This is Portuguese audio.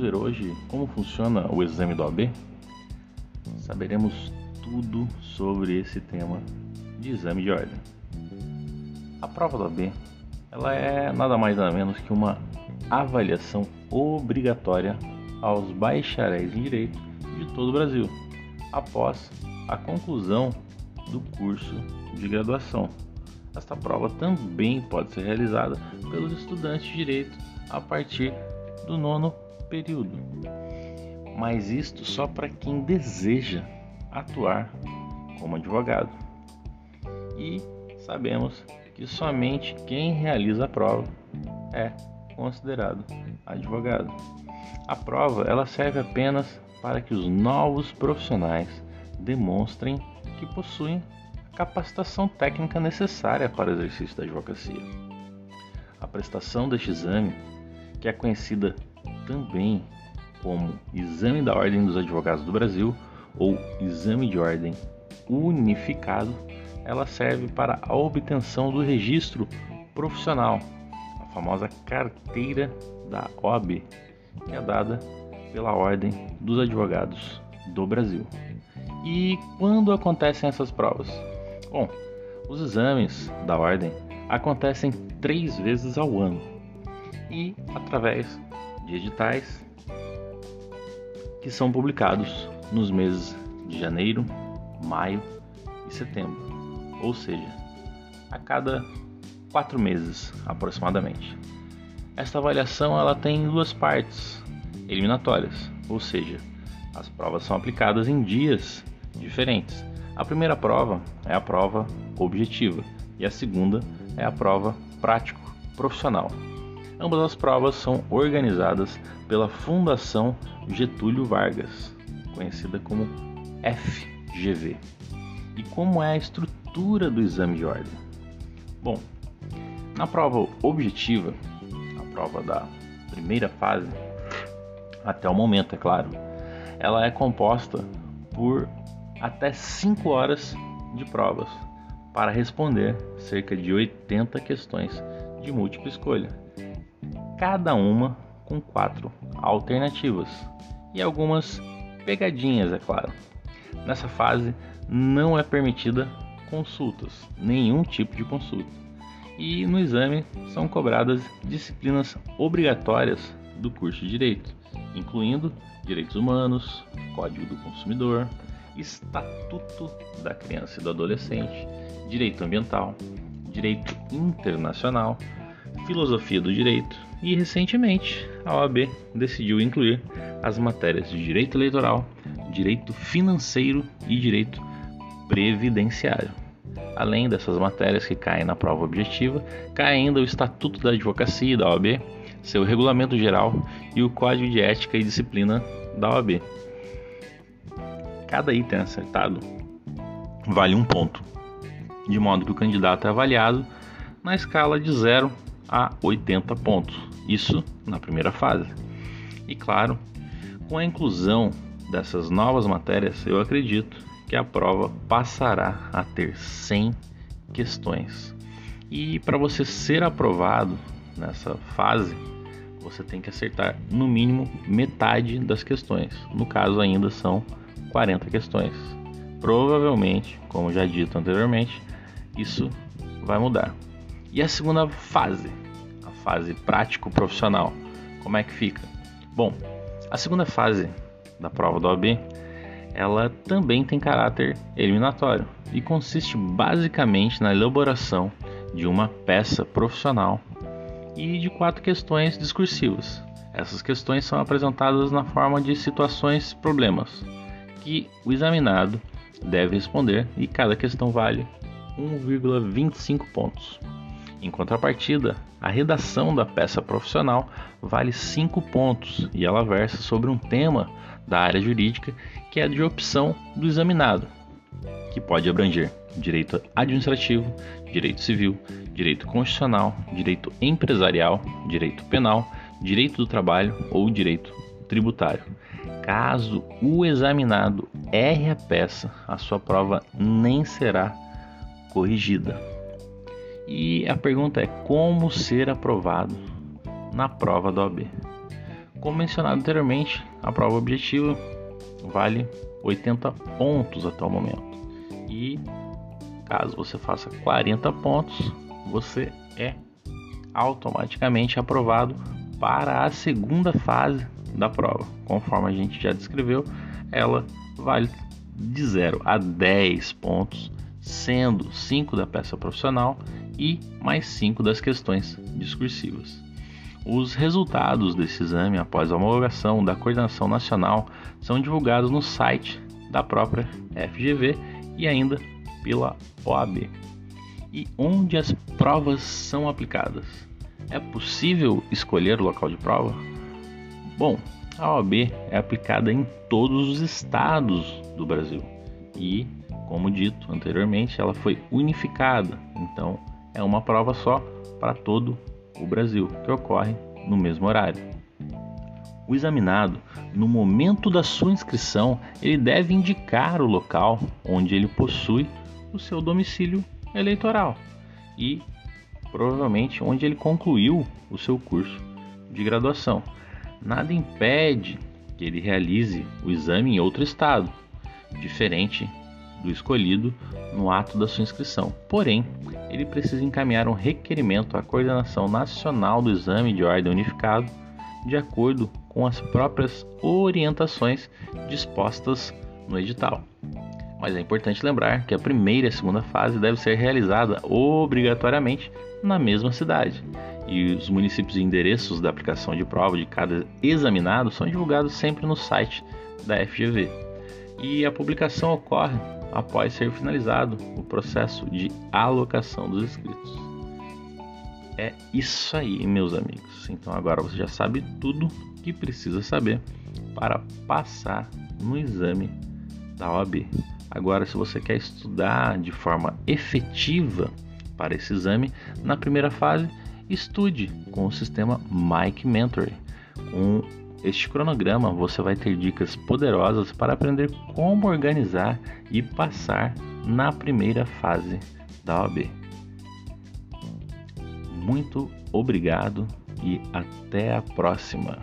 Ver hoje como funciona o exame do OAB? Saberemos tudo sobre esse tema de exame de ordem. A prova do OAB ela é nada mais nada menos que uma avaliação obrigatória aos bacharéis em Direito de todo o Brasil, após a conclusão do curso de graduação. Esta prova também pode ser realizada pelos estudantes de Direito a partir do nono período, mas isto só para quem deseja atuar como advogado. E sabemos que somente quem realiza a prova é considerado advogado. A prova ela serve apenas para que os novos profissionais demonstrem que possuem a capacitação técnica necessária para o exercício da advocacia. A prestação deste exame, que é conhecida também como Exame da Ordem dos Advogados do Brasil ou Exame de Ordem Unificado, ela serve para a obtenção do registro profissional, a famosa carteira da OAB, que é dada pela Ordem dos Advogados do Brasil. E quando acontecem essas provas? Bom, os exames da Ordem acontecem três vezes ao ano e através de editais que são publicados nos meses de janeiro, maio e setembro, ou seja, a cada quatro meses aproximadamente. Esta avaliação ela tem duas partes eliminatórias, ou seja, as provas são aplicadas em dias diferentes. A primeira prova é a prova objetiva e a segunda é a prova prático profissional. Ambas as provas são organizadas pela Fundação Getúlio Vargas, conhecida como FGV. E como é a estrutura do exame de ordem? Bom, na prova objetiva, a prova da primeira fase, até o momento, é claro, ela é composta por até 5 horas de provas para responder cerca de 80 questões de múltipla escolha cada uma com quatro alternativas e algumas pegadinhas, é claro. Nessa fase não é permitida consultas, nenhum tipo de consulta. E no exame são cobradas disciplinas obrigatórias do curso de Direito, incluindo Direitos Humanos, Código do Consumidor, Estatuto da Criança e do Adolescente, Direito Ambiental, Direito Internacional, Filosofia do Direito e recentemente a OAB decidiu incluir as matérias de Direito Eleitoral, Direito Financeiro e Direito Previdenciário. Além dessas matérias que caem na prova objetiva, cai ainda o Estatuto da Advocacia da OAB, seu Regulamento Geral e o Código de Ética e Disciplina da OAB. Cada item acertado vale um ponto, de modo que o candidato é avaliado na escala de 0 a 80 pontos. Isso na primeira fase. E claro, com a inclusão dessas novas matérias, eu acredito que a prova passará a ter 100 questões. E para você ser aprovado nessa fase, você tem que acertar no mínimo metade das questões. No caso, ainda são 40 questões. Provavelmente, como já dito anteriormente, isso vai mudar. E a segunda fase, a fase prático-profissional, como é que fica? Bom, a segunda fase da prova do OAB, ela também tem caráter eliminatório e consiste basicamente na elaboração de uma peça profissional e de quatro questões discursivas. Essas questões são apresentadas na forma de situações problemas que o examinado deve responder e cada questão vale 1,25 pontos. Em contrapartida, a redação da peça profissional vale 5 pontos e ela versa sobre um tema da área jurídica que é de opção do examinado, que pode abranger direito administrativo, direito civil, direito constitucional, direito empresarial, direito penal, direito do trabalho ou direito tributário. Caso o examinado erre a peça, a sua prova nem será corrigida. E a pergunta é: como ser aprovado na prova da OAB? Como mencionado anteriormente, a prova objetiva vale 80 pontos até o momento. E caso você faça 40 pontos, você é automaticamente aprovado para a segunda fase da prova. Conforme a gente já descreveu, ela vale de 0 a 10 pontos, sendo 5 da peça profissional e mais 5 das questões discursivas. Os resultados desse exame após a homologação da coordenação nacional são divulgados no site da própria FGV e ainda pela OAB. E onde as provas são aplicadas? É possível escolher o local de prova? Bom, a OAB é aplicada em todos os estados do Brasil e, como dito anteriormente, ela foi unificada, então é uma prova só para todo o Brasil, que ocorre no mesmo horário. O examinado, no momento da sua inscrição, ele deve indicar o local onde ele possui o seu domicílio eleitoral e provavelmente onde ele concluiu o seu curso de graduação. Nada impede que ele realize o exame em outro estado, diferente do escolhido no ato da sua inscrição. Porém, ele precisa encaminhar um requerimento à Coordenação Nacional do Exame de Ordem Unificado, de acordo com as próprias orientações dispostas no edital. Mas é importante lembrar que a primeira e a segunda fase deve ser realizada obrigatoriamente na mesma cidade. E os municípios e endereços da aplicação de prova de cada examinado são divulgados sempre no site da FGV. E a publicação ocorre após ser finalizado o processo de alocação dos inscritos. É isso aí, meus amigos. Então agora você já sabe tudo que precisa saber para passar no exame da OAB. Agora, se você quer estudar de forma efetiva para esse exame, na primeira fase, estude com o sistema Mike Mentoring. Com este cronograma, você vai ter dicas poderosas para aprender como organizar e passar na primeira fase da OAB. Muito obrigado e até a próxima.